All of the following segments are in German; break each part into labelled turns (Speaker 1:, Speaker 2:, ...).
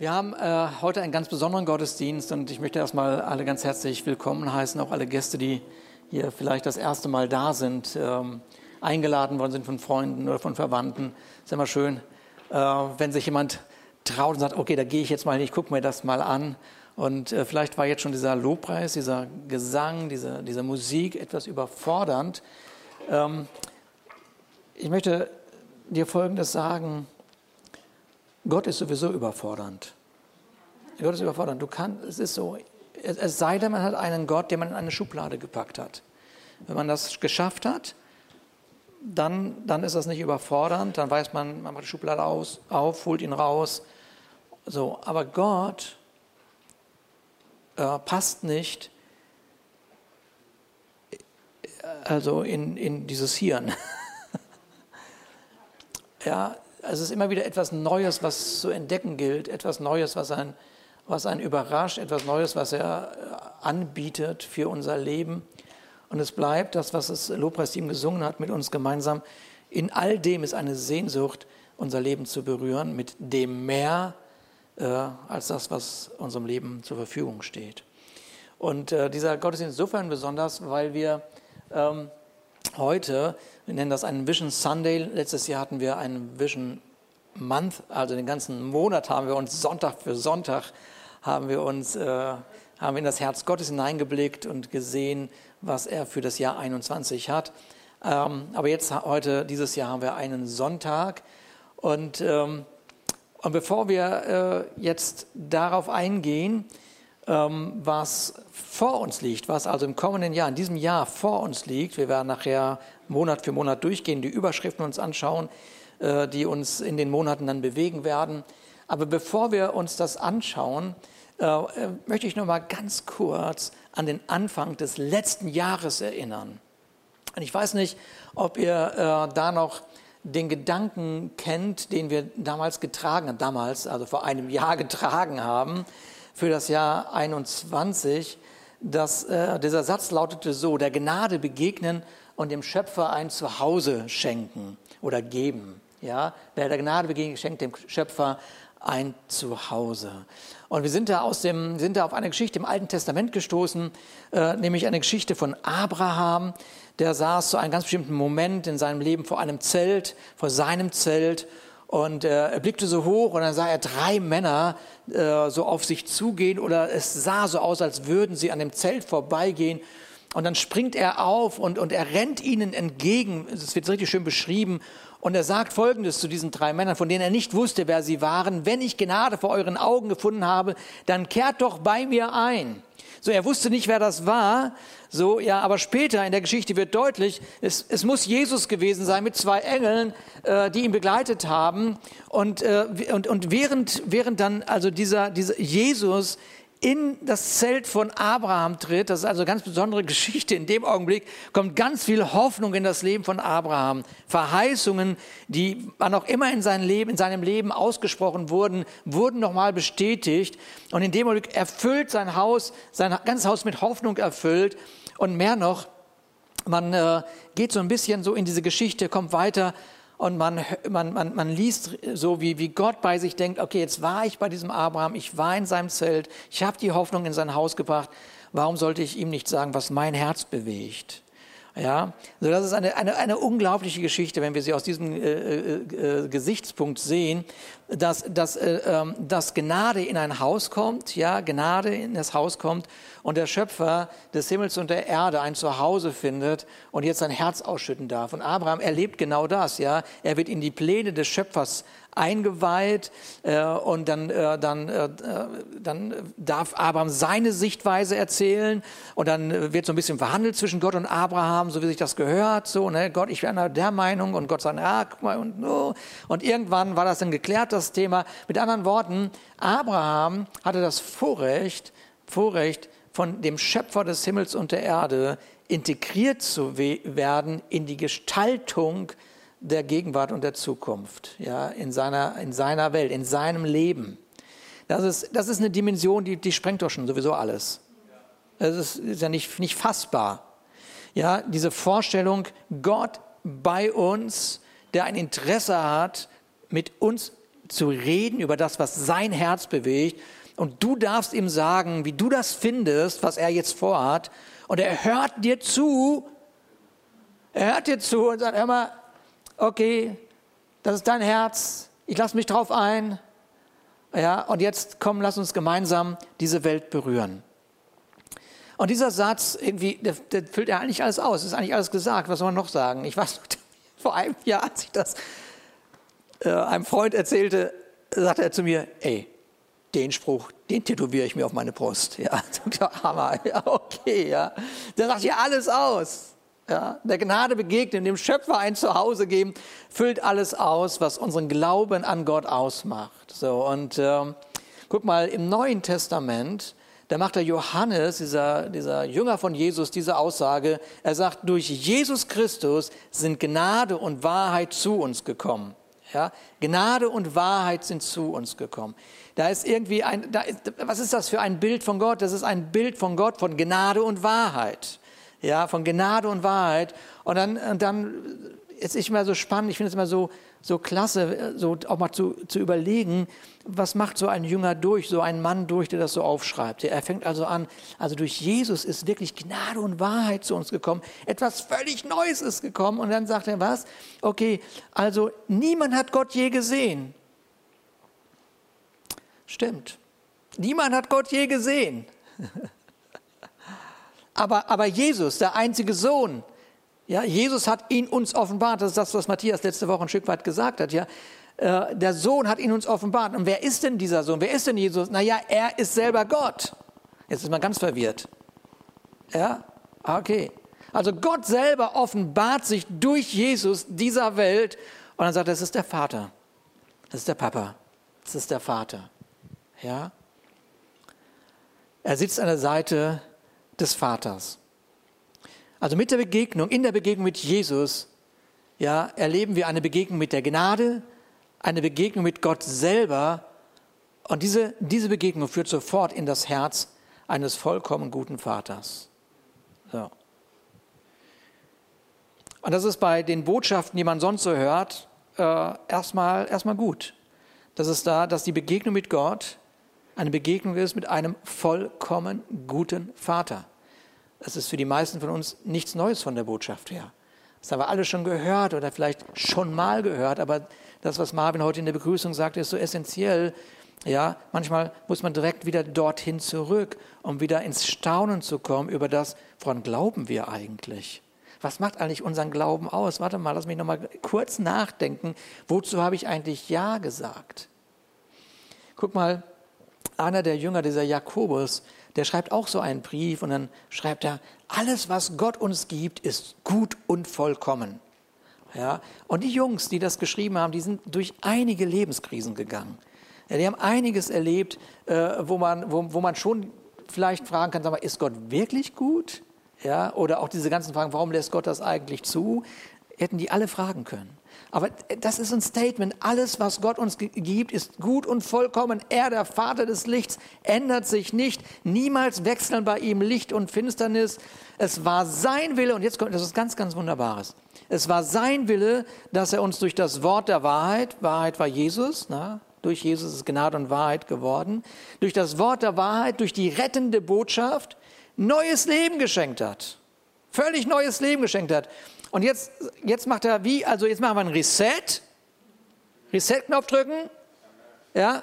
Speaker 1: Wir haben äh, heute einen ganz besonderen Gottesdienst und ich möchte erstmal alle ganz herzlich willkommen heißen, auch alle Gäste, die hier vielleicht das erste Mal da sind, ähm, eingeladen worden sind von Freunden oder von Verwandten. Ist immer schön, äh, wenn sich jemand traut und sagt, okay, da gehe ich jetzt mal hin, ich gucke mir das mal an. Und äh, vielleicht war jetzt schon dieser Lobpreis, dieser Gesang, diese, diese Musik etwas überfordernd. Ähm, ich möchte dir Folgendes sagen. Gott ist sowieso überfordernd. Gott ist überfordernd. Du kannst, es ist so, es sei denn, man hat einen Gott, den man in eine Schublade gepackt hat. Wenn man das geschafft hat, dann, dann ist das nicht überfordernd, dann weiß man, man macht die Schublade aus, auf, holt ihn raus. So, aber Gott äh, passt nicht also in, in dieses Hirn. ja, es ist immer wieder etwas Neues, was zu entdecken gilt, etwas Neues, was einen, was einen überrascht, etwas Neues, was er äh, anbietet für unser Leben. Und es bleibt das, was das Lobpreisteam gesungen hat mit uns gemeinsam. In all dem ist eine Sehnsucht, unser Leben zu berühren, mit dem mehr äh, als das, was unserem Leben zur Verfügung steht. Und äh, dieser Gottesdienst ist insofern besonders, weil wir ähm, heute wir nennen das einen Vision Sunday. Letztes Jahr hatten wir einen Vision Month, also den ganzen Monat haben wir uns Sonntag für Sonntag haben wir uns äh, haben in das Herz Gottes hineingeblickt und gesehen, was er für das Jahr 21 hat. Ähm, aber jetzt heute dieses Jahr haben wir einen Sonntag und ähm, und bevor wir äh, jetzt darauf eingehen, ähm, was vor uns liegt, was also im kommenden Jahr, in diesem Jahr vor uns liegt. Wir werden nachher Monat für Monat durchgehen, die Überschriften uns anschauen, äh, die uns in den Monaten dann bewegen werden. Aber bevor wir uns das anschauen, äh, äh, möchte ich noch mal ganz kurz an den Anfang des letzten Jahres erinnern. Und ich weiß nicht, ob ihr da noch den Gedanken kennt, den wir damals getragen haben, damals, also vor einem Jahr getragen haben, für das Jahr 21. dass äh, dieser Satz lautete so, der Gnade begegnen und dem Schöpfer ein Zuhause schenken oder geben. Ja, wer der Gnade begegnet, schenkt dem Schöpfer ein Zuhause. Und wir sind da, aus dem, sind da auf eine Geschichte im Alten Testament gestoßen, äh, nämlich eine Geschichte von Abraham. Der saß zu einem ganz bestimmten Moment in seinem Leben vor einem Zelt, vor seinem Zelt. Und äh, er blickte so hoch und dann sah er drei Männer äh, so auf sich zugehen oder es sah so aus, als würden sie an dem Zelt vorbeigehen. Und dann springt er auf und, und er rennt ihnen entgegen. Es wird richtig schön beschrieben. Und er sagt Folgendes zu diesen drei Männern, von denen er nicht wusste, wer sie waren. Wenn ich Gnade vor euren Augen gefunden habe, dann kehrt doch bei mir ein. So, er wusste nicht, wer das war. So, ja, aber später in der Geschichte wird deutlich, es, es muss Jesus gewesen sein mit zwei Engeln, äh, die ihn begleitet haben. Und, äh, und, und während, während dann also dieser, dieser Jesus in das Zelt von Abraham tritt, das ist also eine ganz besondere Geschichte, in dem Augenblick kommt ganz viel Hoffnung in das Leben von Abraham. Verheißungen, die wann auch immer in seinem Leben, in seinem Leben ausgesprochen wurden, wurden nochmal bestätigt. Und in dem Augenblick erfüllt sein Haus, sein ganzes Haus mit Hoffnung erfüllt. Und mehr noch, man äh, geht so ein bisschen so in diese Geschichte, kommt weiter und man, man, man, man liest so, wie, wie Gott bei sich denkt, okay, jetzt war ich bei diesem Abraham, ich war in seinem Zelt, ich habe die Hoffnung in sein Haus gebracht, warum sollte ich ihm nicht sagen, was mein Herz bewegt? Ja, also das ist eine, eine, eine unglaubliche Geschichte, wenn wir sie aus diesem äh, äh, äh Gesichtspunkt sehen, dass, dass, äh, ähm, dass Gnade in ein Haus kommt, ja, Gnade in das Haus kommt und der Schöpfer des Himmels und der Erde ein Zuhause findet und jetzt sein Herz ausschütten darf. Und Abraham erlebt genau das, ja. Er wird in die Pläne des Schöpfers eingeweiht äh, und dann, äh, dann, äh, dann darf Abraham seine Sichtweise erzählen und dann wird so ein bisschen verhandelt zwischen Gott und Abraham, so wie sich das gehört, so, ne, Gott, ich wäre der Meinung und Gott sagt, ja, guck mal und. Und irgendwann war das dann geklärt, das Thema. Mit anderen Worten, Abraham hatte das Vorrecht, Vorrecht, von dem Schöpfer des Himmels und der Erde integriert zu werden in die Gestaltung der Gegenwart und der Zukunft, ja, in seiner, in seiner Welt, in seinem Leben. Das ist, das ist eine Dimension, die, die sprengt doch schon sowieso alles. Das ist, ist ja nicht, nicht fassbar. Ja, diese Vorstellung, Gott bei uns, der ein Interesse hat, mit uns zu reden über das, was sein Herz bewegt. Und du darfst ihm sagen, wie du das findest, was er jetzt vorhat. Und er hört dir zu. Er hört dir zu und sagt, mal, okay, das ist dein Herz. Ich lasse mich drauf ein. Ja, und jetzt komm, lass uns gemeinsam diese Welt berühren. Und dieser Satz, irgendwie, der, der füllt ja eigentlich alles aus. Ist eigentlich alles gesagt. Was soll man noch sagen? Ich weiß, vor einem Jahr, als ich das äh, einem Freund erzählte, sagte er zu mir, ey, den Spruch, den tätowiere ich mir auf meine Brust. Ja, Hammer, ja, okay, ja. Der sagt ja alles aus. Ja, der Gnade begegnen, dem Schöpfer ein Zuhause geben, füllt alles aus, was unseren Glauben an Gott ausmacht. So, und ähm, guck mal, im Neuen Testament, da macht der Johannes, dieser, dieser Jünger von Jesus, diese Aussage. Er sagt, durch Jesus Christus sind Gnade und Wahrheit zu uns gekommen. Ja, Gnade und Wahrheit sind zu uns gekommen. Da ist irgendwie ein, da ist, was ist das für ein Bild von Gott? Das ist ein Bild von Gott, von Gnade und Wahrheit. Ja, von Gnade und Wahrheit. Und dann, und dann ist es immer so spannend, ich finde es immer so, so klasse, so auch mal zu, zu überlegen, was macht so ein Jünger durch, so ein Mann durch, der das so aufschreibt. Er fängt also an, also durch Jesus ist wirklich Gnade und Wahrheit zu uns gekommen. Etwas völlig Neues ist gekommen. Und dann sagt er was? Okay, also niemand hat Gott je gesehen. Stimmt. Niemand hat Gott je gesehen. aber, aber Jesus, der einzige Sohn, ja, Jesus hat ihn uns offenbart. Das ist das, was Matthias letzte Woche ein Stück weit gesagt hat. Ja, äh, der Sohn hat ihn uns offenbart. Und wer ist denn dieser Sohn? Wer ist denn Jesus? Naja, er ist selber Gott. Jetzt ist man ganz verwirrt. Ja, okay. Also Gott selber offenbart sich durch Jesus dieser Welt und dann sagt er, das ist der Vater. Das ist der Papa. Das ist der Vater. Ja? Er sitzt an der Seite des Vaters. Also mit der Begegnung, in der Begegnung mit Jesus, ja, erleben wir eine Begegnung mit der Gnade, eine Begegnung mit Gott selber. Und diese, diese Begegnung führt sofort in das Herz eines vollkommen guten Vaters. So. Und das ist bei den Botschaften, die man sonst so hört, äh, erstmal, erstmal gut. Das ist da, dass die Begegnung mit Gott eine Begegnung ist mit einem vollkommen guten Vater. Das ist für die meisten von uns nichts Neues von der Botschaft her. Das haben wir alle schon gehört oder vielleicht schon mal gehört, aber das, was Marvin heute in der Begrüßung sagte, ist so essentiell. Ja, manchmal muss man direkt wieder dorthin zurück, um wieder ins Staunen zu kommen über das, woran glauben wir eigentlich? Was macht eigentlich unseren Glauben aus? Warte mal, lass mich noch mal kurz nachdenken. Wozu habe ich eigentlich Ja gesagt? Guck mal, einer der Jünger, dieser Jakobus, der schreibt auch so einen Brief und dann schreibt er, alles, was Gott uns gibt, ist gut und vollkommen. Ja, und die Jungs, die das geschrieben haben, die sind durch einige Lebenskrisen gegangen. Ja, die haben einiges erlebt, äh, wo, man, wo, wo man schon vielleicht fragen kann, sag mal, ist Gott wirklich gut? Ja, oder auch diese ganzen Fragen, warum lässt Gott das eigentlich zu? Hätten die alle fragen können. Aber das ist ein Statement. Alles, was Gott uns gibt, ist gut und vollkommen. Er, der Vater des Lichts, ändert sich nicht. Niemals wechseln bei ihm Licht und Finsternis. Es war sein Wille, und jetzt kommt das ist ganz, ganz Wunderbares. Es war sein Wille, dass er uns durch das Wort der Wahrheit, Wahrheit war Jesus, na, durch Jesus ist Gnade und Wahrheit geworden, durch das Wort der Wahrheit, durch die rettende Botschaft, neues Leben geschenkt hat. Völlig neues Leben geschenkt hat. Und jetzt, jetzt macht er wie, also jetzt machen wir ein Reset. Reset-Knopf drücken. Ja,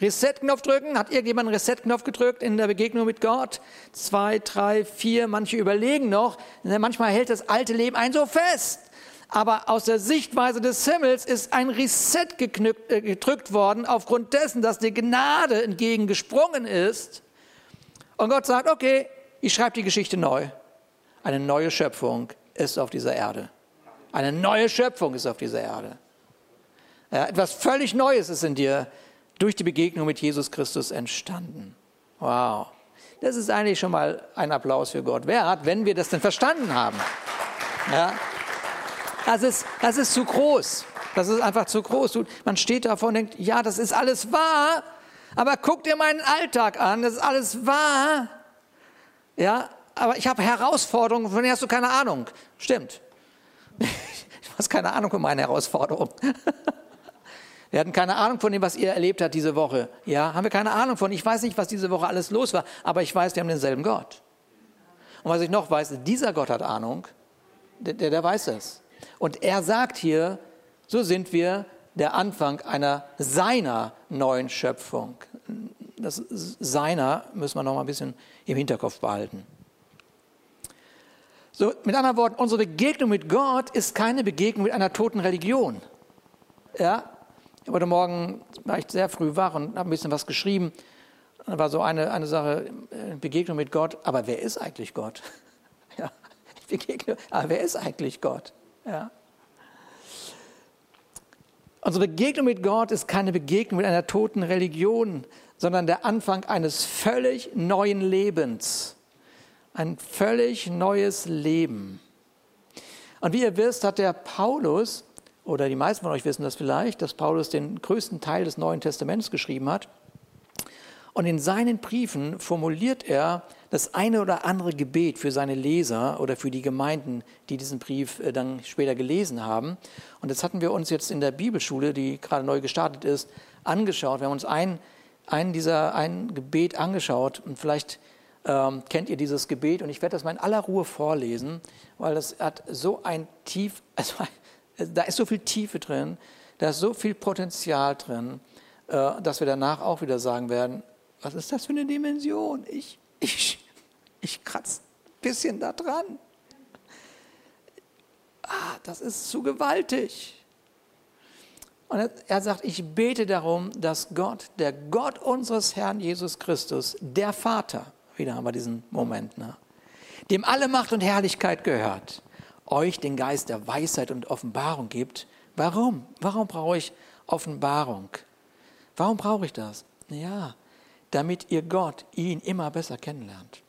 Speaker 1: Reset-Knopf drücken. Hat irgendjemand einen Reset-Knopf gedrückt in der Begegnung mit Gott? Zwei, drei, vier, manche überlegen noch. Manchmal hält das alte Leben ein so fest. Aber aus der Sichtweise des Himmels ist ein Reset geknüpft, äh, gedrückt worden aufgrund dessen, dass die Gnade entgegengesprungen ist. Und Gott sagt, okay, ich schreibe die Geschichte neu. Eine neue Schöpfung ist auf dieser Erde. Eine neue Schöpfung ist auf dieser Erde. Etwas völlig Neues ist in dir durch die Begegnung mit Jesus Christus entstanden. Wow. Das ist eigentlich schon mal ein Applaus für Gott wert, wenn wir das denn verstanden haben. Ja. Das, ist, das ist zu groß. Das ist einfach zu groß. Man steht davor und denkt, ja, das ist alles wahr, aber guck dir meinen Alltag an, das ist alles wahr. Ja, aber ich habe Herausforderungen, von denen hast du keine Ahnung. Stimmt. Du hast keine Ahnung von meinen Herausforderungen. Wir hatten keine Ahnung von dem, was ihr erlebt habt diese Woche. Ja, haben wir keine Ahnung von. Ich weiß nicht, was diese Woche alles los war, aber ich weiß, wir haben denselben Gott. Und was ich noch weiß, dieser Gott hat Ahnung, der, der, der weiß es. Und er sagt hier, so sind wir der Anfang einer seiner neuen Schöpfung. Das seiner müssen wir noch mal ein bisschen im Hinterkopf behalten. So, mit anderen Worten, unsere Begegnung mit Gott ist keine Begegnung mit einer toten Religion. Ja, heute Morgen war ich sehr früh wach und habe ein bisschen was geschrieben. Da war so eine, eine Sache, äh, Begegnung mit Gott. Aber wer ist eigentlich Gott? Ja, Begegnung, aber wer ist eigentlich Gott? Ja. Unsere Begegnung mit Gott ist keine Begegnung mit einer toten Religion, sondern der Anfang eines völlig neuen Lebens. Ein völlig neues Leben. Und wie ihr wisst, hat der Paulus, oder die meisten von euch wissen das vielleicht, dass Paulus den größten Teil des Neuen Testaments geschrieben hat. Und in seinen Briefen formuliert er das eine oder andere Gebet für seine Leser oder für die Gemeinden, die diesen Brief äh, dann später gelesen haben. Und das hatten wir uns jetzt in der Bibelschule, die gerade neu gestartet ist, angeschaut. Wir haben uns ein, ein dieser ein Gebet angeschaut und vielleicht ähm, kennt ihr dieses Gebet und ich werde das mal in aller Ruhe vorlesen, weil das hat so ein tief, also da ist so viel Tiefe drin, da ist so viel Potenzial drin, äh, dass wir danach auch wieder sagen werden, was ist das für eine Dimension? Ich, ich, ich kratze ein bisschen da dran. Ah, das ist zu gewaltig. Und er sagt, ich bete darum, dass Gott, der Gott unseres Herrn Jesus Christus, der Vater, wieder haben wir diesen Moment, ne, dem alle Macht und Herrlichkeit gehört, euch den Geist der Weisheit und Offenbarung gibt. Warum? Warum brauche ich Offenbarung? Warum brauche ich das? Ja, damit ihr Gott, ihn immer besser kennenlernt.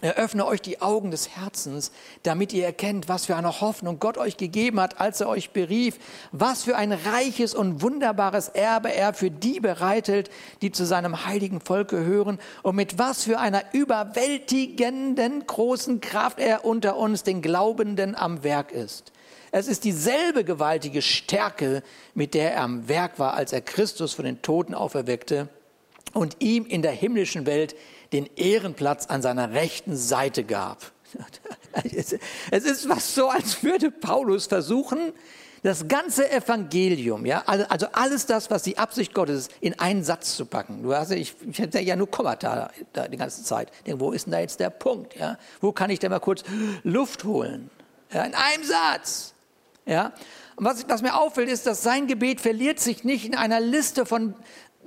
Speaker 1: Eröffne euch die Augen des Herzens, damit ihr erkennt, was für eine Hoffnung Gott euch gegeben hat, als er euch berief, was für ein reiches und wunderbares Erbe er für die bereitet, die zu seinem heiligen Volk gehören und mit was für einer überwältigenden großen Kraft er unter uns, den Glaubenden, am Werk ist. Es ist dieselbe gewaltige Stärke, mit der er am Werk war, als er Christus von den Toten auferweckte und ihm in der himmlischen Welt den Ehrenplatz an seiner rechten Seite gab. Es ist was so, als würde Paulus versuchen, das ganze Evangelium, ja, also alles das, was die Absicht Gottes ist, in einen Satz zu packen. Du hast, ich, ich hätte ja nur Kommata da die ganze Zeit. Denke, wo ist denn da jetzt der Punkt? Ja? Wo kann ich denn mal kurz Luft holen? Ja, in einem Satz. Ja? Und was, was mir auffällt, ist, dass sein Gebet verliert sich nicht in einer Liste von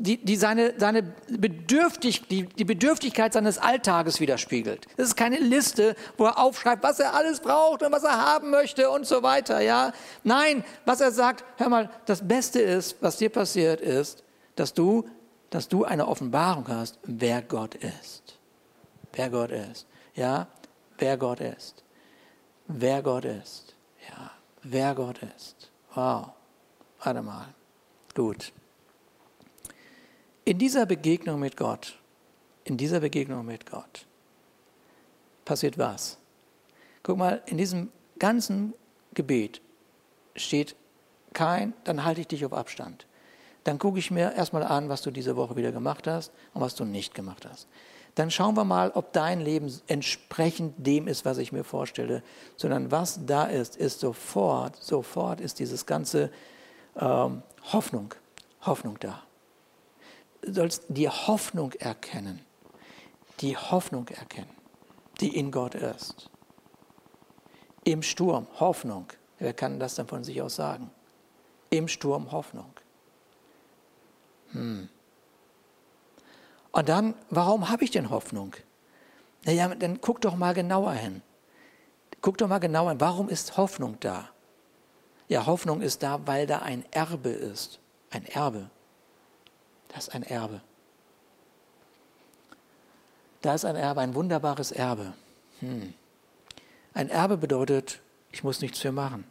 Speaker 1: die, die seine, seine Bedürftig, die, die Bedürftigkeit seines Alltages widerspiegelt. Das ist keine Liste, wo er aufschreibt, was er alles braucht und was er haben möchte und so weiter. Ja? Nein, was er sagt, hör mal, das Beste ist, was dir passiert ist, dass du, dass du eine Offenbarung hast, wer Gott ist. Wer Gott ist. Ja, wer Gott ist. Wer Gott ist. Ja, wer Gott ist. Wow. Warte mal. Gut. In dieser Begegnung mit Gott, in dieser Begegnung mit Gott passiert was? Guck mal, in diesem ganzen Gebet steht kein, dann halte ich dich auf Abstand. Dann gucke ich mir erstmal an, was du diese Woche wieder gemacht hast und was du nicht gemacht hast. Dann schauen wir mal, ob dein Leben entsprechend dem ist, was ich mir vorstelle, sondern was da ist, ist sofort, sofort ist dieses ganze ähm, Hoffnung, Hoffnung da sollst die Hoffnung erkennen. Die Hoffnung erkennen, die in Gott ist. Im Sturm Hoffnung. Wer kann das dann von sich aus sagen? Im Sturm Hoffnung. Hm. Und dann, warum habe ich denn Hoffnung? Naja, dann guck doch mal genauer hin. Guck doch mal genauer hin. Warum ist Hoffnung da? Ja, Hoffnung ist da, weil da ein Erbe ist. Ein Erbe. Das ist ein Erbe. Da ist ein Erbe, ein wunderbares Erbe. Hm. Ein Erbe bedeutet, ich muss nichts für machen.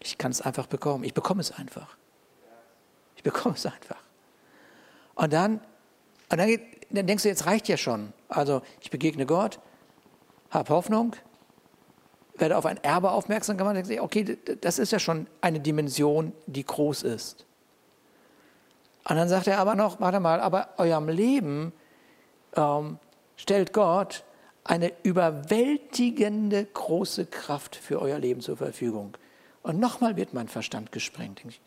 Speaker 1: Ich kann es einfach bekommen. Ich bekomme es einfach. Ich bekomme es einfach. Und dann, und dann, dann denkst du, jetzt reicht ja schon. Also ich begegne Gott, habe Hoffnung, werde auf ein Erbe aufmerksam gemacht, denkst du, okay, das ist ja schon eine Dimension, die groß ist. Und dann sagt er aber noch, warte mal, aber eurem Leben ähm, stellt Gott eine überwältigende große Kraft für euer Leben zur Verfügung. Und nochmal wird mein Verstand gesprengt. Ich,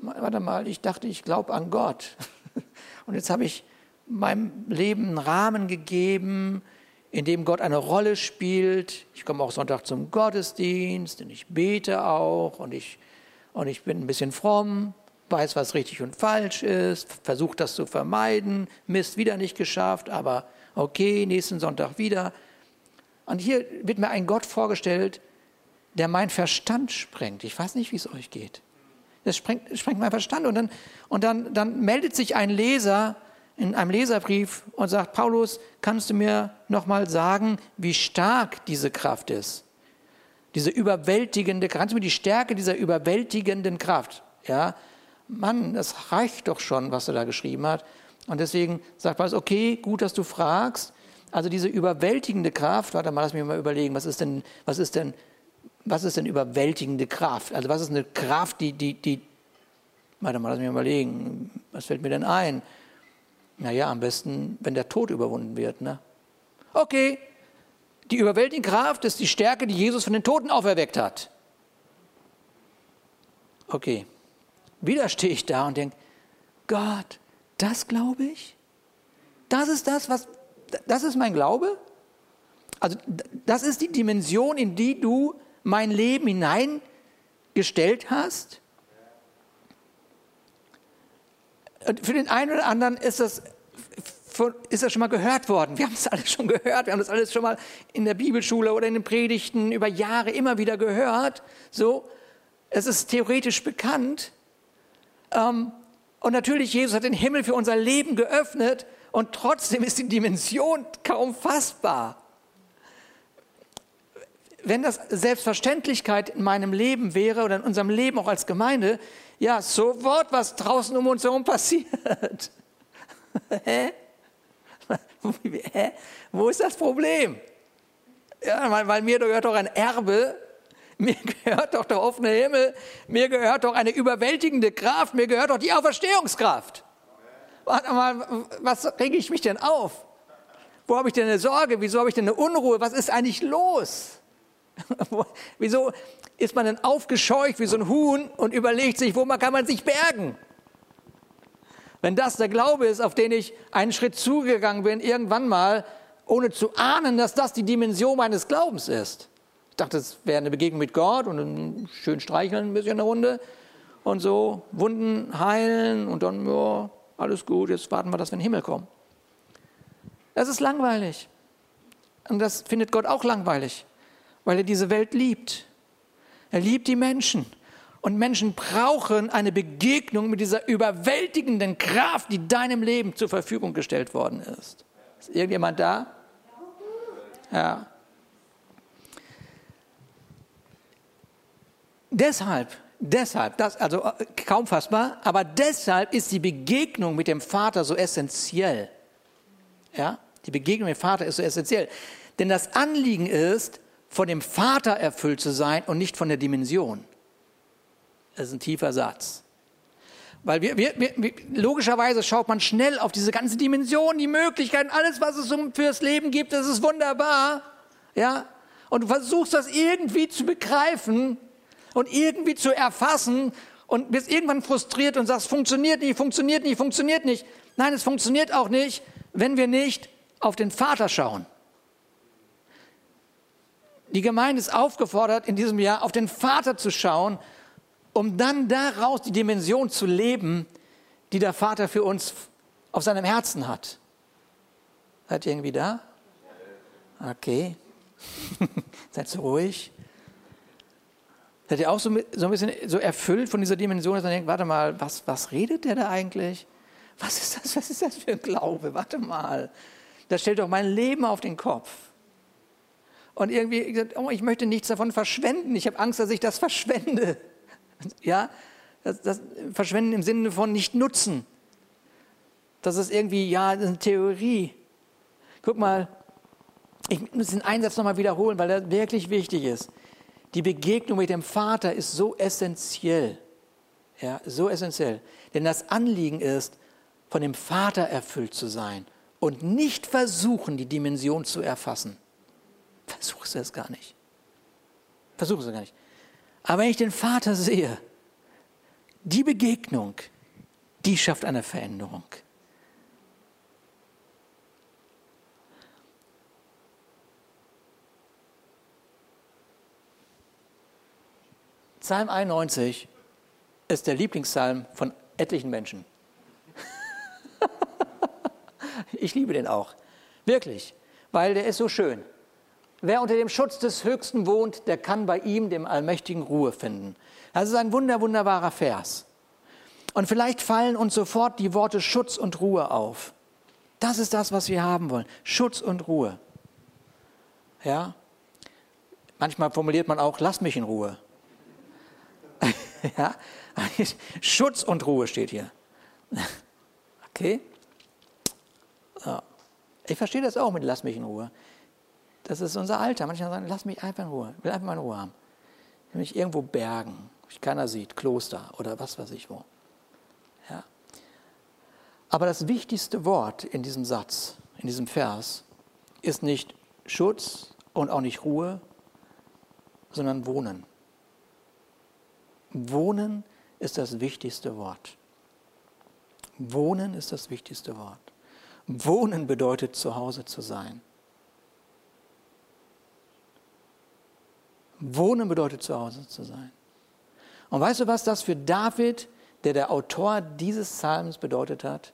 Speaker 1: warte mal, ich dachte, ich glaube an Gott. Und jetzt habe ich meinem Leben einen Rahmen gegeben, in dem Gott eine Rolle spielt. Ich komme auch Sonntag zum Gottesdienst und ich bete auch und ich, und ich bin ein bisschen fromm, weiß, was richtig und falsch ist, versuche das zu vermeiden, Mist wieder nicht geschafft, aber okay, nächsten Sonntag wieder. Und hier wird mir ein Gott vorgestellt, der mein Verstand sprengt. Ich weiß nicht, wie es euch geht. Das sprengt, sprengt mein Verstand. Und, dann, und dann, dann meldet sich ein Leser in einem Leserbrief und sagt, Paulus, kannst du mir nochmal sagen, wie stark diese Kraft ist? Diese überwältigende, kannst du mir die Stärke dieser überwältigenden Kraft, ja? Mann, das reicht doch schon, was er da geschrieben hat. Und deswegen sagt Paulus, okay, gut, dass du fragst. Also diese überwältigende Kraft, warte mal, lass mich mal überlegen, was ist denn, was ist denn, was ist denn überwältigende Kraft? Also was ist eine Kraft, die, die, die, warte mal, lass mich mal überlegen, was fällt mir denn ein? Naja, am besten, wenn der Tod überwunden wird. Ne? Okay, die überwältigende Kraft ist die Stärke, die Jesus von den Toten auferweckt hat. Okay, wieder stehe ich da und denke, Gott, das glaube ich? Das ist das, was, das ist mein Glaube? Also das ist die Dimension, in die du mein Leben hineingestellt hast? Und für den einen oder anderen ist das, ist das schon mal gehört worden. Wir haben es alles schon gehört. Wir haben das alles schon mal in der Bibelschule oder in den Predigten über Jahre immer wieder gehört. So, es ist theoretisch bekannt. Ähm, und natürlich, Jesus hat den Himmel für unser Leben geöffnet und trotzdem ist die Dimension kaum fassbar. Wenn das Selbstverständlichkeit in meinem Leben wäre oder in unserem Leben auch als Gemeinde, ja, sofort, was draußen um uns herum passiert. Hä? Hä? Wo ist das Problem? Ja, weil, weil mir gehört doch ein Erbe, mir gehört doch der offene Himmel, mir gehört doch eine überwältigende Kraft, mir gehört doch die Auferstehungskraft. Warte mal, was rege ich mich denn auf? Wo habe ich denn eine Sorge? Wieso habe ich denn eine Unruhe? Was ist eigentlich los? Wieso ist man denn aufgescheucht wie so ein Huhn und überlegt sich, wo man kann man sich bergen? Wenn das der Glaube ist, auf den ich einen Schritt zugegangen bin, irgendwann mal, ohne zu ahnen, dass das die Dimension meines Glaubens ist. Ich dachte, es wäre eine Begegnung mit Gott und schön streicheln ein bisschen eine Runde und so, Wunden heilen und dann, ja, alles gut, jetzt warten wir, dass wir in den Himmel kommen. Das ist langweilig. Und das findet Gott auch langweilig weil er diese Welt liebt. Er liebt die Menschen. Und Menschen brauchen eine Begegnung mit dieser überwältigenden Kraft, die deinem Leben zur Verfügung gestellt worden ist. Ist irgendjemand da? Ja. Deshalb, deshalb, das also äh, kaum fassbar, aber deshalb ist die Begegnung mit dem Vater so essentiell. Ja, die Begegnung mit dem Vater ist so essentiell. Denn das Anliegen ist, von dem Vater erfüllt zu sein und nicht von der Dimension. Das ist ein tiefer Satz. Weil wir, wir, wir, logischerweise schaut man schnell auf diese ganze Dimension, die Möglichkeiten, alles, was es fürs Leben gibt, das ist wunderbar. Ja? Und du versuchst das irgendwie zu begreifen und irgendwie zu erfassen und bist irgendwann frustriert und sagst, funktioniert nicht, funktioniert nicht, funktioniert nicht. Nein, es funktioniert auch nicht, wenn wir nicht auf den Vater schauen. Die Gemeinde ist aufgefordert, in diesem Jahr auf den Vater zu schauen, um dann daraus die Dimension zu leben, die der Vater für uns auf seinem Herzen hat. Seid ihr irgendwie da? Okay. Seid so ruhig. Seid ihr auch so, so ein bisschen so erfüllt von dieser Dimension, dass man denkt, warte mal, was, was redet der da eigentlich? Was ist das, was ist das für ein Glaube? Warte mal. Das stellt doch mein Leben auf den Kopf. Und irgendwie gesagt, oh, ich möchte nichts davon verschwenden. Ich habe Angst, dass ich das verschwende. Ja, das, das Verschwenden im Sinne von nicht nutzen. Das ist irgendwie, ja, das ist eine Theorie. Guck mal, ich muss den Einsatz nochmal wiederholen, weil er wirklich wichtig ist. Die Begegnung mit dem Vater ist so essentiell. Ja, so essentiell. Denn das Anliegen ist, von dem Vater erfüllt zu sein und nicht versuchen, die Dimension zu erfassen. Versuch es gar nicht. Versuch es gar nicht. Aber wenn ich den Vater sehe, die Begegnung, die schafft eine Veränderung. Psalm 91 ist der Lieblingspsalm von etlichen Menschen. ich liebe den auch. Wirklich. Weil der ist so schön. Wer unter dem Schutz des Höchsten wohnt, der kann bei ihm, dem Allmächtigen, Ruhe finden. Das ist ein wunder, wunderbarer Vers. Und vielleicht fallen uns sofort die Worte Schutz und Ruhe auf. Das ist das, was wir haben wollen. Schutz und Ruhe. Ja? Manchmal formuliert man auch, lass mich in Ruhe. ja? Schutz und Ruhe steht hier. Okay? Ja. Ich verstehe das auch mit lass mich in Ruhe. Das ist unser Alter. Manche sagen, lass mich einfach in Ruhe. Ich will einfach mal in Ruhe haben. Ich will mich irgendwo bergen, mich keiner sieht, Kloster oder was weiß ich wo. Ja. Aber das wichtigste Wort in diesem Satz, in diesem Vers, ist nicht Schutz und auch nicht Ruhe, sondern Wohnen. Wohnen ist das wichtigste Wort. Wohnen ist das wichtigste Wort. Wohnen bedeutet zu Hause zu sein. Wohnen bedeutet zu Hause zu sein. Und weißt du, was das für David, der der Autor dieses Psalms bedeutet hat?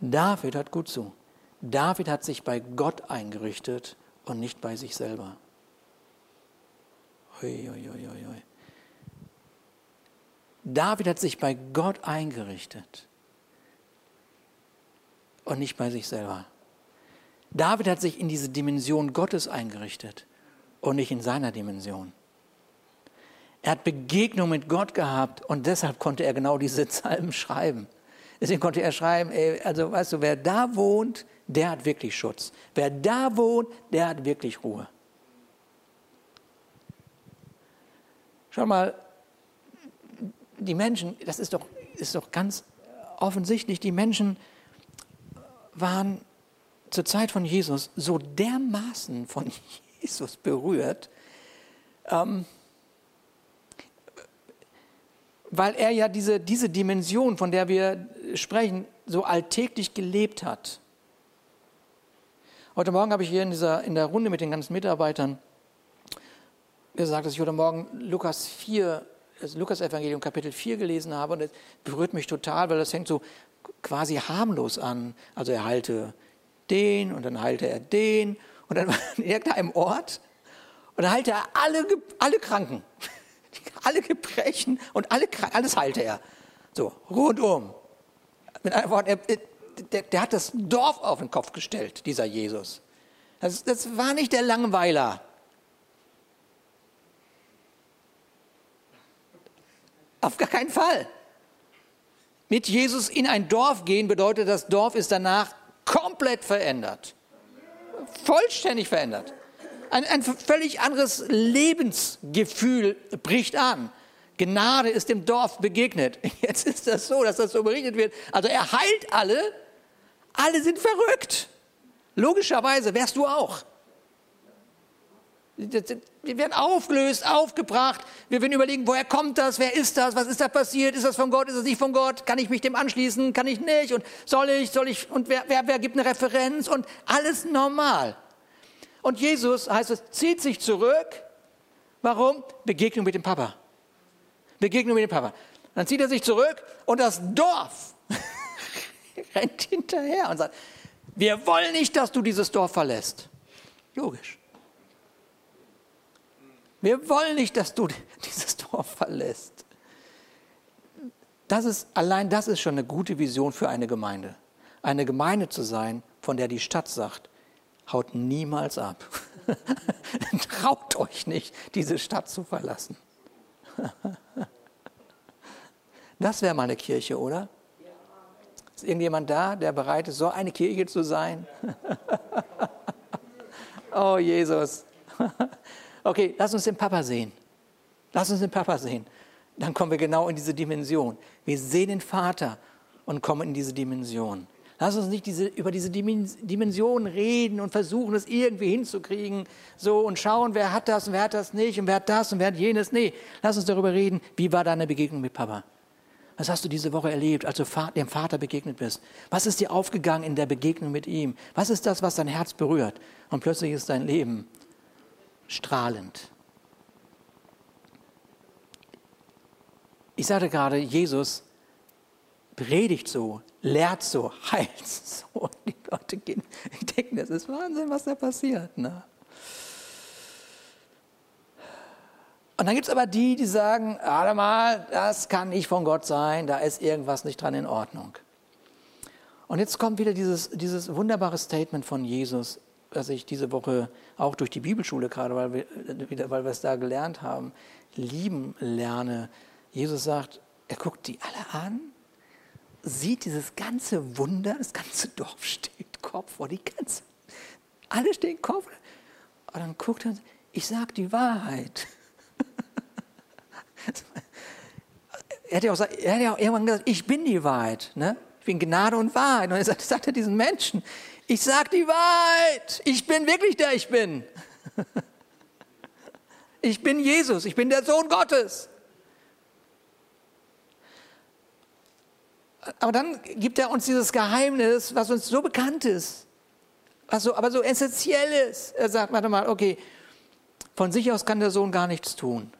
Speaker 1: David hat gut zu. David hat sich bei Gott eingerichtet und nicht bei sich selber. Ui, ui, ui, David hat sich bei Gott eingerichtet und nicht bei sich selber. David hat sich in diese Dimension Gottes eingerichtet und nicht in seiner Dimension. Er hat Begegnung mit Gott gehabt und deshalb konnte er genau diese Psalmen schreiben. Deswegen konnte er schreiben, ey, also weißt du, wer da wohnt, der hat wirklich Schutz. Wer da wohnt, der hat wirklich Ruhe. Schau mal, die Menschen, das ist doch, ist doch ganz offensichtlich, die Menschen waren zur Zeit von Jesus so dermaßen von Jesus berührt, ähm, weil er ja diese, diese Dimension, von der wir sprechen, so alltäglich gelebt hat. Heute Morgen habe ich hier in, dieser, in der Runde mit den ganzen Mitarbeitern gesagt, dass ich heute Morgen Lukas 4 das Lukas-Evangelium Kapitel 4 gelesen habe und das berührt mich total, weil das fängt so quasi harmlos an. Also er heilte den und dann heilte er den und dann war er in irgendeinem Ort und dann heilte er alle, alle Kranken, alle Gebrechen und alle, alles heilte er. So, rundum. Mit einem Wort, er, der, der, hat das Dorf auf den Kopf gestellt, dieser Jesus. Das, das war nicht der Langweiler. Auf gar keinen Fall. Mit Jesus in ein Dorf gehen bedeutet, das Dorf ist danach komplett verändert. Vollständig verändert. Ein, ein völlig anderes Lebensgefühl bricht an. Gnade ist dem Dorf begegnet. Jetzt ist das so, dass das so berichtet wird. Also er heilt alle. Alle sind verrückt. Logischerweise wärst du auch. Wir werden aufgelöst, aufgebracht. Wir werden überlegen, woher kommt das? Wer ist das? Was ist da passiert? Ist das von Gott? Ist das nicht von Gott? Kann ich mich dem anschließen? Kann ich nicht? Und soll ich? Soll ich? Und wer, wer, wer gibt eine Referenz? Und alles normal. Und Jesus, heißt es, zieht sich zurück. Warum? Begegnung mit dem Papa. Begegnung mit dem Papa. Dann zieht er sich zurück und das Dorf rennt hinterher und sagt, wir wollen nicht, dass du dieses Dorf verlässt. Logisch. Wir wollen nicht, dass du dieses Dorf verlässt. Das ist, allein das ist schon eine gute Vision für eine Gemeinde. Eine Gemeinde zu sein, von der die Stadt sagt, haut niemals ab. Traut euch nicht, diese Stadt zu verlassen. das wäre mal eine Kirche, oder? Ist irgendjemand da, der bereit ist, so eine Kirche zu sein? oh Jesus. Okay, lass uns den Papa sehen. Lass uns den Papa sehen. Dann kommen wir genau in diese Dimension. Wir sehen den Vater und kommen in diese Dimension. Lass uns nicht diese, über diese Dimension reden und versuchen, es irgendwie hinzukriegen, so und schauen, wer hat das und wer hat das nicht und wer hat das und wer hat jenes. Nee, lass uns darüber reden, wie war deine Begegnung mit Papa? Was hast du diese Woche erlebt, als du dem Vater begegnet bist? Was ist dir aufgegangen in der Begegnung mit ihm? Was ist das, was dein Herz berührt? Und plötzlich ist dein Leben strahlend. Ich sagte gerade, Jesus predigt so, lehrt so, heilt so. Und die Leute gehen, denken, das ist Wahnsinn, was da passiert. Ne? Und dann gibt es aber die, die sagen, warte mal, das kann nicht von Gott sein, da ist irgendwas nicht dran in Ordnung. Und jetzt kommt wieder dieses, dieses wunderbare Statement von Jesus, das ich diese Woche auch durch die Bibelschule gerade, weil wir, weil wir es da gelernt haben, lieben lerne. Jesus sagt, er guckt die alle an sieht dieses ganze Wunder, das ganze Dorf steht Kopf vor die ganze, alle stehen Kopf. Und dann guckt er, ich sage die Wahrheit. er hätte, auch, er hätte auch irgendwann gesagt, ich bin die Wahrheit. Ne? Ich bin Gnade und Wahrheit. Und er sagt, sagt er diesen Menschen, ich sage die Wahrheit. Ich bin wirklich der ich bin. ich bin Jesus, ich bin der Sohn Gottes. aber dann gibt er uns dieses Geheimnis, was uns so bekannt ist, was so, aber so essentiell ist. Er sagt, warte mal, okay, von sich aus kann der Sohn gar nichts tun,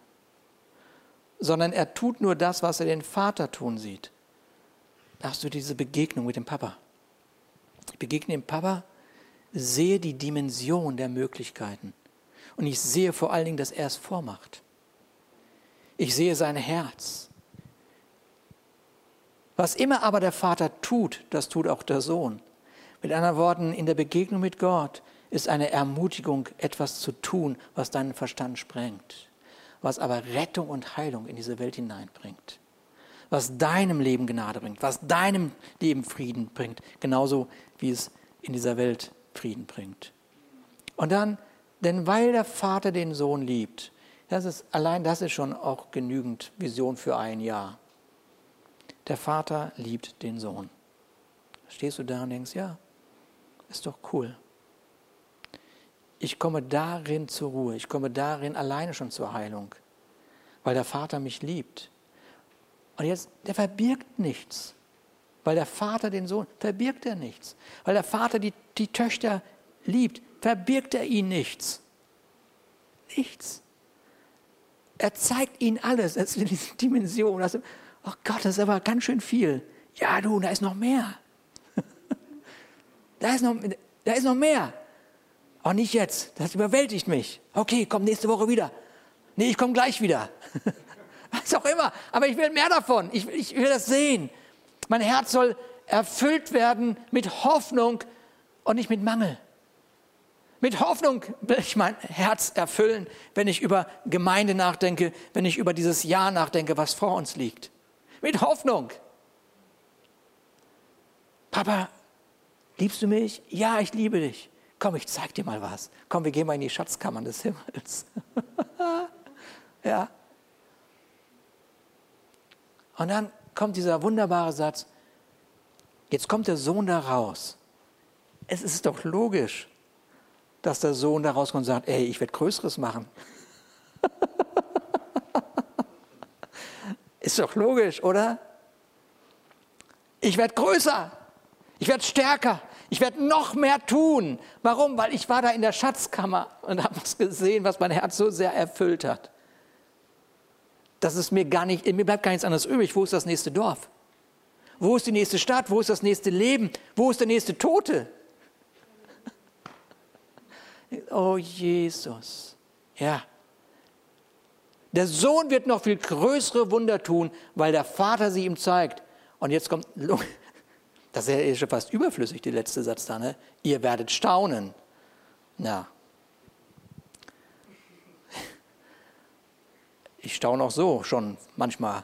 Speaker 1: sondern er tut nur das, was er den Vater tun sieht. Da hast du diese Begegnung mit dem Papa. Ich begegne dem Papa, sehe die Dimension der Möglichkeiten. Und ich sehe vor allen Dingen, dass er es vormacht. Ich sehe sein Herz. Was immer aber der Vater tut, das tut auch der Sohn. Mit anderen Worten, in der Begegnung mit Gott ist eine Ermutigung, etwas zu tun, was deinen Verstand sprengt, was aber Rettung und Heilung in diese Welt hineinbringt, was deinem Leben Gnade bringt, was deinem Leben Frieden bringt, genauso wie es in dieser Welt Frieden bringt. Und dann, denn weil der Vater den Sohn liebt, das ist, allein das ist schon auch genügend Vision für ein Jahr. Der Vater liebt den Sohn. Stehst du da und denkst, ja, ist doch cool. Ich komme darin zur Ruhe, ich komme darin alleine schon zur Heilung, weil der Vater mich liebt. Und jetzt, der verbirgt nichts, weil der Vater den Sohn, verbirgt er nichts. Weil der Vater die, die Töchter liebt, verbirgt er ihnen nichts. Nichts. Er zeigt ihnen alles, es ist diese Dimension. Also, oh Gott, das ist aber ganz schön viel. Ja, du, da ist noch mehr. da, ist noch, da ist noch mehr. Auch nicht jetzt, das überwältigt mich. Okay, komm nächste Woche wieder. Nee, ich komme gleich wieder. Was auch immer. Aber ich will mehr davon. Ich, ich will das sehen. Mein Herz soll erfüllt werden mit Hoffnung und nicht mit Mangel. Mit Hoffnung will ich mein Herz erfüllen, wenn ich über Gemeinde nachdenke, wenn ich über dieses Jahr nachdenke, was vor uns liegt mit Hoffnung. Papa, liebst du mich? Ja, ich liebe dich. Komm, ich zeig dir mal was. Komm, wir gehen mal in die Schatzkammern des Himmels. ja. Und dann kommt dieser wunderbare Satz, jetzt kommt der Sohn da raus. Es ist doch logisch, dass der Sohn da rauskommt und sagt, ey, ich werde Größeres machen. Ist doch logisch, oder? Ich werde größer, ich werde stärker, ich werde noch mehr tun. Warum? Weil ich war da in der Schatzkammer und habe was gesehen, was mein Herz so sehr erfüllt hat. Das ist mir gar nicht, mir bleibt gar nichts anderes übrig. Wo ist das nächste Dorf? Wo ist die nächste Stadt? Wo ist das nächste Leben? Wo ist der nächste Tote? Oh Jesus. Ja. Der Sohn wird noch viel größere Wunder tun, weil der Vater sie ihm zeigt. Und jetzt kommt, das ist ja schon fast überflüssig, der letzte Satz da, ne? Ihr werdet staunen. Na. Ich staune auch so schon manchmal.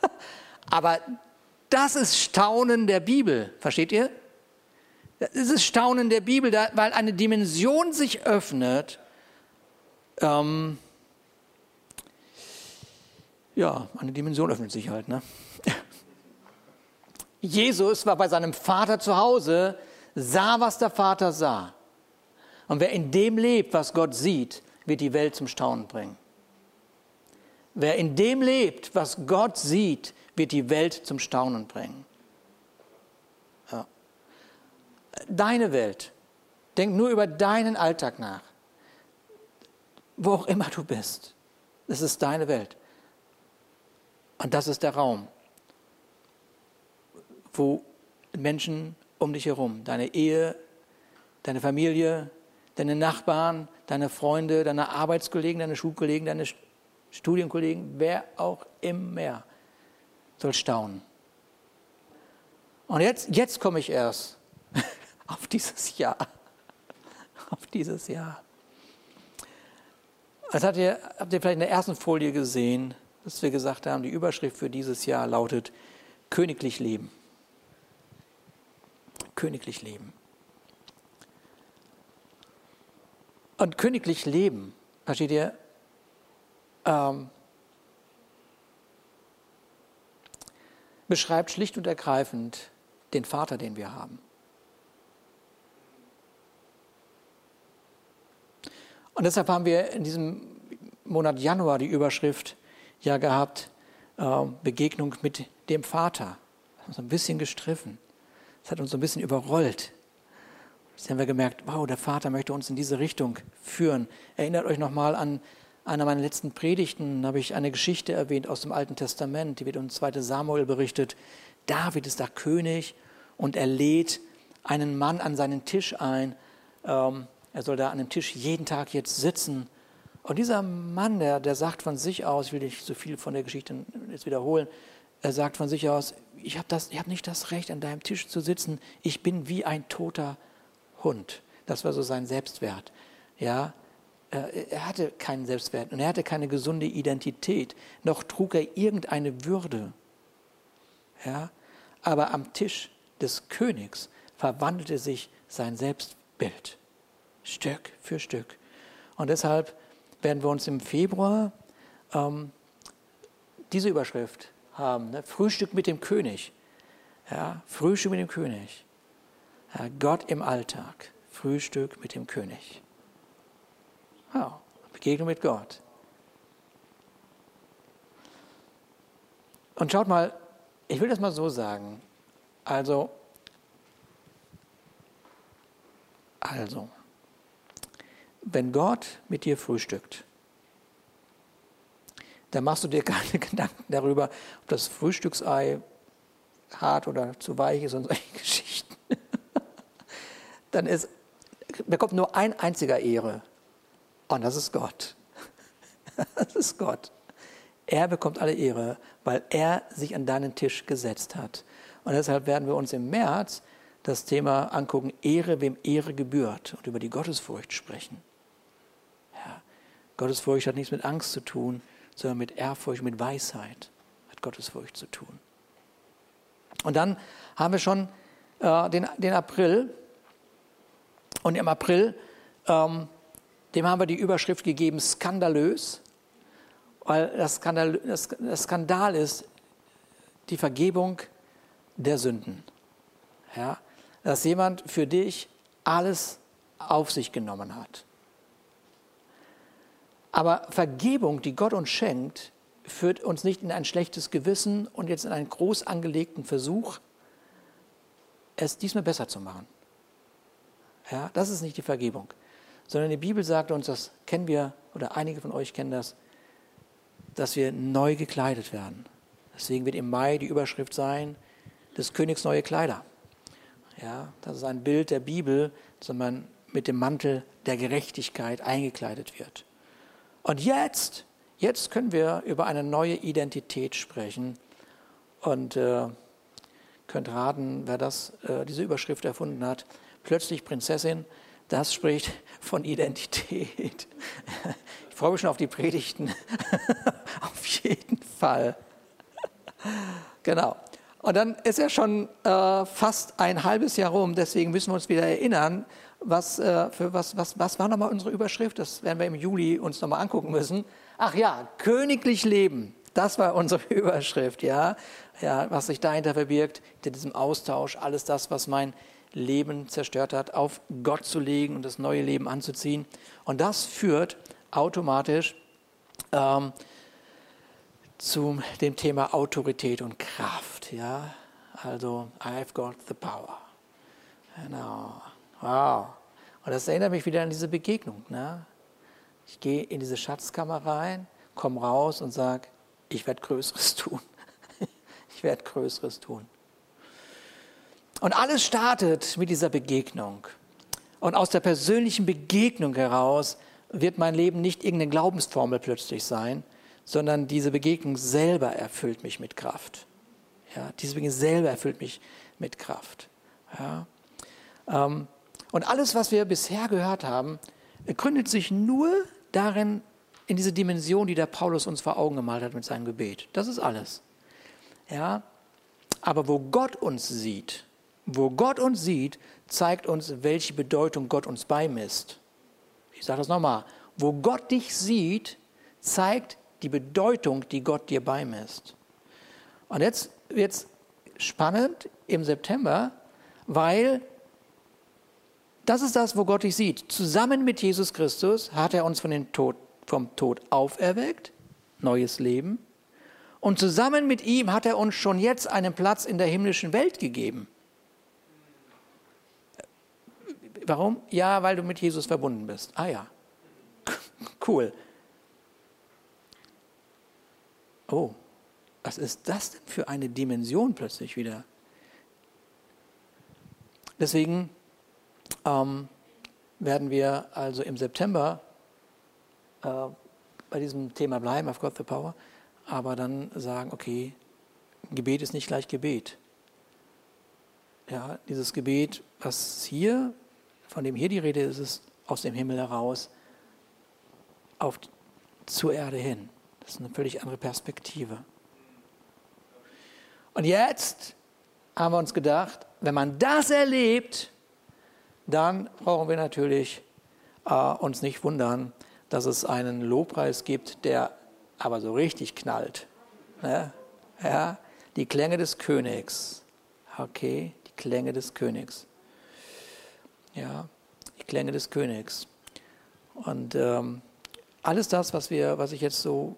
Speaker 1: Aber das ist Staunen der Bibel, versteht ihr? Das ist Staunen der Bibel, weil eine Dimension sich öffnet, ähm, ja, eine Dimension öffnet sich halt. Ne? Jesus war bei seinem Vater zu Hause, sah, was der Vater sah. Und wer in dem lebt, was Gott sieht, wird die Welt zum Staunen bringen. Wer in dem lebt, was Gott sieht, wird die Welt zum Staunen bringen. Ja. Deine Welt. Denk nur über deinen Alltag nach. Wo auch immer du bist. Das ist deine Welt. Und das ist der Raum, wo Menschen um dich herum, deine Ehe, deine Familie, deine Nachbarn, deine Freunde, deine Arbeitskollegen, deine Schulkollegen, deine Studienkollegen, wer auch immer, soll staunen. Und jetzt, jetzt komme ich erst auf dieses Jahr. Auf dieses Jahr. Das habt ihr, habt ihr vielleicht in der ersten Folie gesehen, dass wir gesagt haben, die Überschrift für dieses Jahr lautet Königlich Leben. Königlich Leben. Und königlich Leben, versteht ihr, ähm, beschreibt schlicht und ergreifend den Vater, den wir haben. Und deshalb haben wir in diesem Monat Januar die Überschrift ja gehabt, äh, Begegnung mit dem Vater. Das hat uns ein bisschen gestriffen. Das hat uns so ein bisschen überrollt. Jetzt haben wir gemerkt, wow, der Vater möchte uns in diese Richtung führen. Erinnert euch nochmal an einer meiner letzten Predigten, habe ich eine Geschichte erwähnt aus dem Alten Testament, die wird uns 2. Samuel berichtet. David ist da König und er lädt einen Mann an seinen Tisch ein. Ähm, er soll da an dem Tisch jeden Tag jetzt sitzen und dieser Mann, der, der sagt von sich aus, ich will nicht so viel von der Geschichte jetzt wiederholen, er sagt von sich aus, ich habe hab nicht das Recht, an deinem Tisch zu sitzen, ich bin wie ein toter Hund. Das war so sein Selbstwert. Ja, er hatte keinen Selbstwert und er hatte keine gesunde Identität, noch trug er irgendeine Würde. Ja, aber am Tisch des Königs verwandelte sich sein Selbstbild Stück für Stück. Und deshalb werden wir uns im Februar ähm, diese Überschrift haben: ne? Frühstück mit dem König. Ja, Frühstück mit dem König. Ja, Gott im Alltag. Frühstück mit dem König. Ja, Begegnung mit Gott. Und schaut mal, ich will das mal so sagen. Also, also, wenn Gott mit dir frühstückt, dann machst du dir keine Gedanken darüber, ob das Frühstücksei hart oder zu weich ist und solche Geschichten. dann ist, bekommt nur ein einziger Ehre. Und das ist Gott. Das ist Gott. Er bekommt alle Ehre, weil er sich an deinen Tisch gesetzt hat. Und deshalb werden wir uns im März das Thema angucken, Ehre, wem Ehre gebührt und über die Gottesfurcht sprechen. Gottesfurcht hat nichts mit Angst zu tun, sondern mit Ehrfurcht, mit Weisheit hat Gottesfurcht zu tun. Und dann haben wir schon äh, den, den April. Und im April, ähm, dem haben wir die Überschrift gegeben, skandalös, weil das Skandal, das, das Skandal ist die Vergebung der Sünden. Ja? Dass jemand für dich alles auf sich genommen hat. Aber Vergebung, die Gott uns schenkt, führt uns nicht in ein schlechtes Gewissen und jetzt in einen groß angelegten Versuch, es diesmal besser zu machen. Ja, das ist nicht die Vergebung, sondern die Bibel sagt uns, das kennen wir, oder einige von euch kennen das, dass wir neu gekleidet werden. Deswegen wird im Mai die Überschrift sein, des Königs neue Kleider. Ja, das ist ein Bild der Bibel, dass man mit dem Mantel der Gerechtigkeit eingekleidet wird. Und jetzt, jetzt können wir über eine neue Identität sprechen. Und äh, könnt raten, wer das, äh, diese Überschrift erfunden hat. Plötzlich Prinzessin, das spricht von Identität. Ich freue mich schon auf die Predigten. auf jeden Fall. Genau. Und dann ist ja schon äh, fast ein halbes Jahr rum, deswegen müssen wir uns wieder erinnern, was, äh, für was, was, was war nochmal unsere Überschrift? Das werden wir im Juli uns nochmal angucken müssen. Ach ja, königlich leben. Das war unsere Überschrift, ja. ja was sich dahinter verbirgt, hinter diesem Austausch, alles das, was mein Leben zerstört hat, auf Gott zu legen und das neue Leben anzuziehen. Und das führt automatisch ähm, zu dem Thema Autorität und Kraft. Ja? Also, I've got the power. Genau. Wow. Und das erinnert mich wieder an diese Begegnung. Ne? Ich gehe in diese Schatzkammer rein, komme raus und sage, ich werde Größeres tun. ich werde Größeres tun. Und alles startet mit dieser Begegnung. Und aus der persönlichen Begegnung heraus wird mein Leben nicht irgendeine Glaubensformel plötzlich sein, sondern diese Begegnung selber erfüllt mich mit Kraft. Ja, diese Begegnung selber erfüllt mich mit Kraft. Ja. Ähm, und alles, was wir bisher gehört haben, gründet sich nur darin, in diese Dimension, die der Paulus uns vor Augen gemalt hat mit seinem Gebet. Das ist alles. Ja, aber wo Gott uns sieht, wo Gott uns sieht, zeigt uns, welche Bedeutung Gott uns beimisst. Ich sage das nochmal. Wo Gott dich sieht, zeigt die Bedeutung, die Gott dir beimisst. Und jetzt wird es spannend im September, weil das ist das, wo Gott dich sieht. Zusammen mit Jesus Christus hat er uns von den Tod, vom Tod auferweckt, neues Leben. Und zusammen mit ihm hat er uns schon jetzt einen Platz in der himmlischen Welt gegeben. Warum? Ja, weil du mit Jesus verbunden bist. Ah ja. Cool. Oh, was ist das denn für eine Dimension plötzlich wieder? Deswegen ähm, werden wir also im September äh, bei diesem Thema bleiben, I've got the power, aber dann sagen, okay, Gebet ist nicht gleich Gebet. Ja, dieses Gebet, was hier von dem hier die Rede ist, ist aus dem Himmel heraus auf, zur Erde hin. Das ist eine völlig andere Perspektive. Und jetzt haben wir uns gedacht, wenn man das erlebt, dann brauchen wir natürlich äh, uns nicht wundern, dass es einen Lobpreis gibt, der aber so richtig knallt. Ne? Ja, die Klänge des Königs. Okay, die Klänge des Königs. Ja, die Klänge des Königs. Und ähm, alles das, was, wir, was ich jetzt so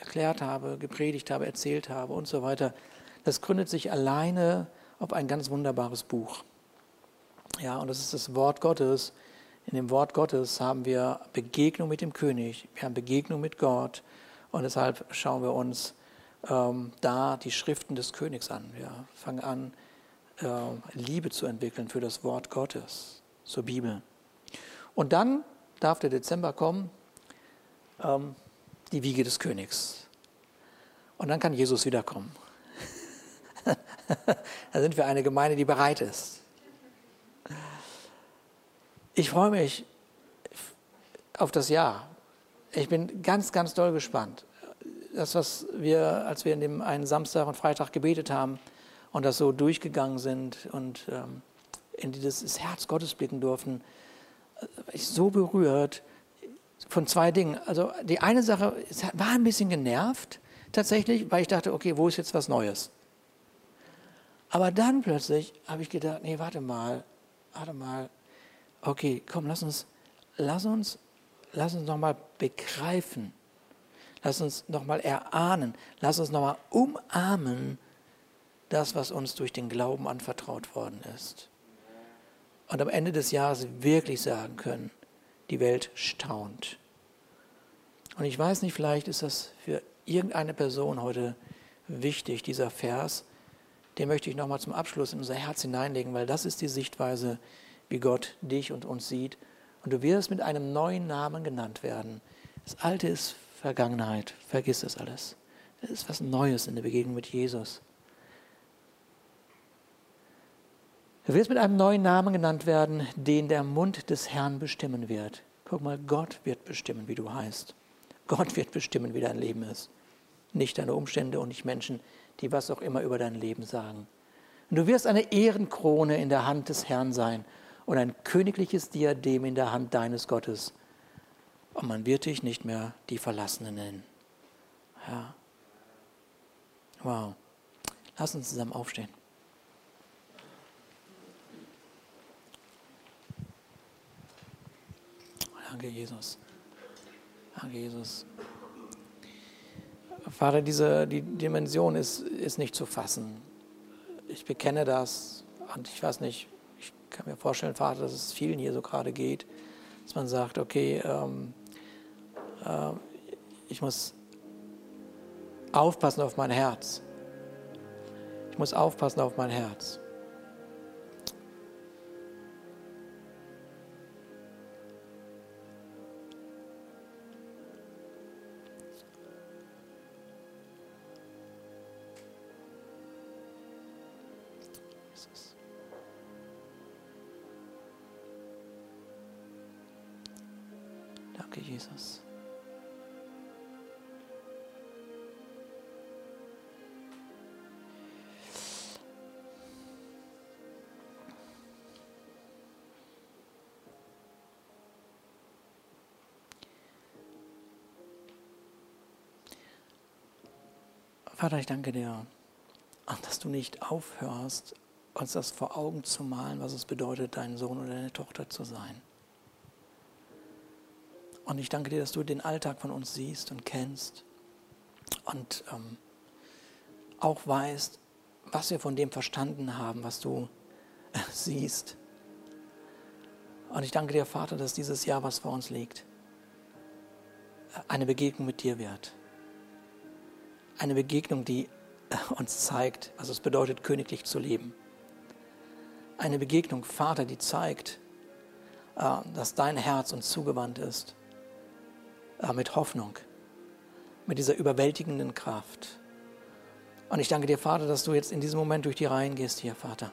Speaker 1: erklärt habe, gepredigt habe, erzählt habe und so weiter, das gründet sich alleine auf ein ganz wunderbares Buch. Ja, und das ist das Wort Gottes. In dem Wort Gottes haben wir Begegnung mit dem König, wir haben Begegnung mit Gott und deshalb schauen wir uns ähm, da die Schriften des Königs an. Wir fangen an, äh, Liebe zu entwickeln für das Wort Gottes, zur Bibel. Und dann darf der Dezember kommen, ähm, die Wiege des Königs. Und dann kann Jesus wiederkommen. da sind wir eine Gemeinde, die bereit ist. Ich freue mich auf das Jahr. Ich bin ganz, ganz doll gespannt. Das, was wir, als wir in dem einen Samstag und Freitag gebetet haben, und das so durchgegangen sind und ähm, in dieses Herz Gottes blicken durften, äh, ich so berührt von zwei Dingen. Also die eine Sache, es war ein bisschen genervt tatsächlich, weil ich dachte, okay, wo ist jetzt was Neues? Aber dann plötzlich habe ich gedacht, nee, warte mal, warte mal, okay, komm, lass uns, lass uns, lass uns nochmal begreifen, lass uns nochmal erahnen, lass uns nochmal umarmen, das, was uns durch den Glauben anvertraut worden ist. Und am Ende des Jahres wirklich sagen können, die Welt staunt. Und ich weiß nicht, vielleicht ist das für irgendeine Person heute wichtig, dieser Vers. Den möchte ich nochmal zum Abschluss in unser Herz hineinlegen, weil das ist die Sichtweise, wie Gott dich und uns sieht. Und du wirst mit einem neuen Namen genannt werden. Das Alte ist Vergangenheit. Vergiss das alles. Es ist was Neues in der Begegnung mit Jesus. Du wirst mit einem neuen Namen genannt werden, den der Mund des Herrn bestimmen wird. Guck mal, Gott wird bestimmen, wie du heißt. Gott wird bestimmen, wie dein Leben ist. Nicht deine Umstände und nicht Menschen, die was auch immer über dein Leben sagen. Und du wirst eine Ehrenkrone in der Hand des Herrn sein und ein königliches Diadem in der Hand deines Gottes. Und man wird dich nicht mehr die Verlassene nennen. Ja. Wow. Lass uns zusammen aufstehen. Danke, Jesus. Danke, Jesus. Vater, diese die Dimension ist, ist nicht zu fassen. Ich bekenne das und ich weiß nicht, ich kann mir vorstellen, Vater, dass es vielen hier so gerade geht, dass man sagt, okay, ähm, äh, ich muss aufpassen auf mein Herz. Ich muss aufpassen auf mein Herz. Jesus. Vater, ich danke dir, dass du nicht aufhörst, uns das vor Augen zu malen, was es bedeutet, dein Sohn oder deine Tochter zu sein. Und ich danke dir, dass du den Alltag von uns siehst und kennst und ähm, auch weißt, was wir von dem verstanden haben, was du siehst. Und ich danke dir, Vater, dass dieses Jahr, was vor uns liegt, eine Begegnung mit dir wird. Eine Begegnung, die uns zeigt, was es bedeutet, königlich zu leben. Eine Begegnung, Vater, die zeigt, äh, dass dein Herz uns zugewandt ist äh, mit Hoffnung, mit dieser überwältigenden Kraft. Und ich danke dir, Vater, dass du jetzt in diesem Moment durch die Reihen gehst hier, Vater.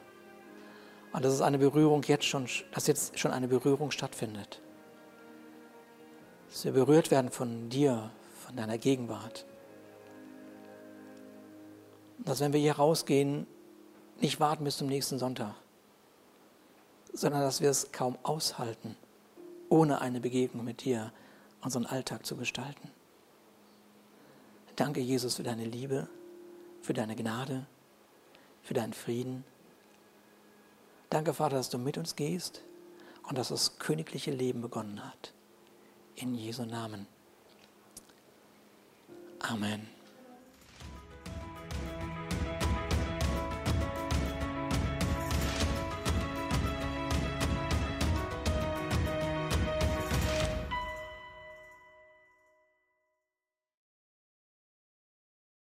Speaker 1: Und dass es eine Berührung jetzt schon, dass jetzt schon eine Berührung stattfindet. Dass wir berührt werden von dir, von deiner Gegenwart. Dass wenn wir hier rausgehen, nicht warten bis zum nächsten Sonntag, sondern dass wir es kaum aushalten, ohne eine Begegnung mit dir unseren Alltag zu gestalten. Danke, Jesus, für deine Liebe, für deine Gnade, für deinen Frieden. Danke, Vater, dass du mit uns gehst und dass das königliche Leben begonnen hat. In Jesu Namen. Amen.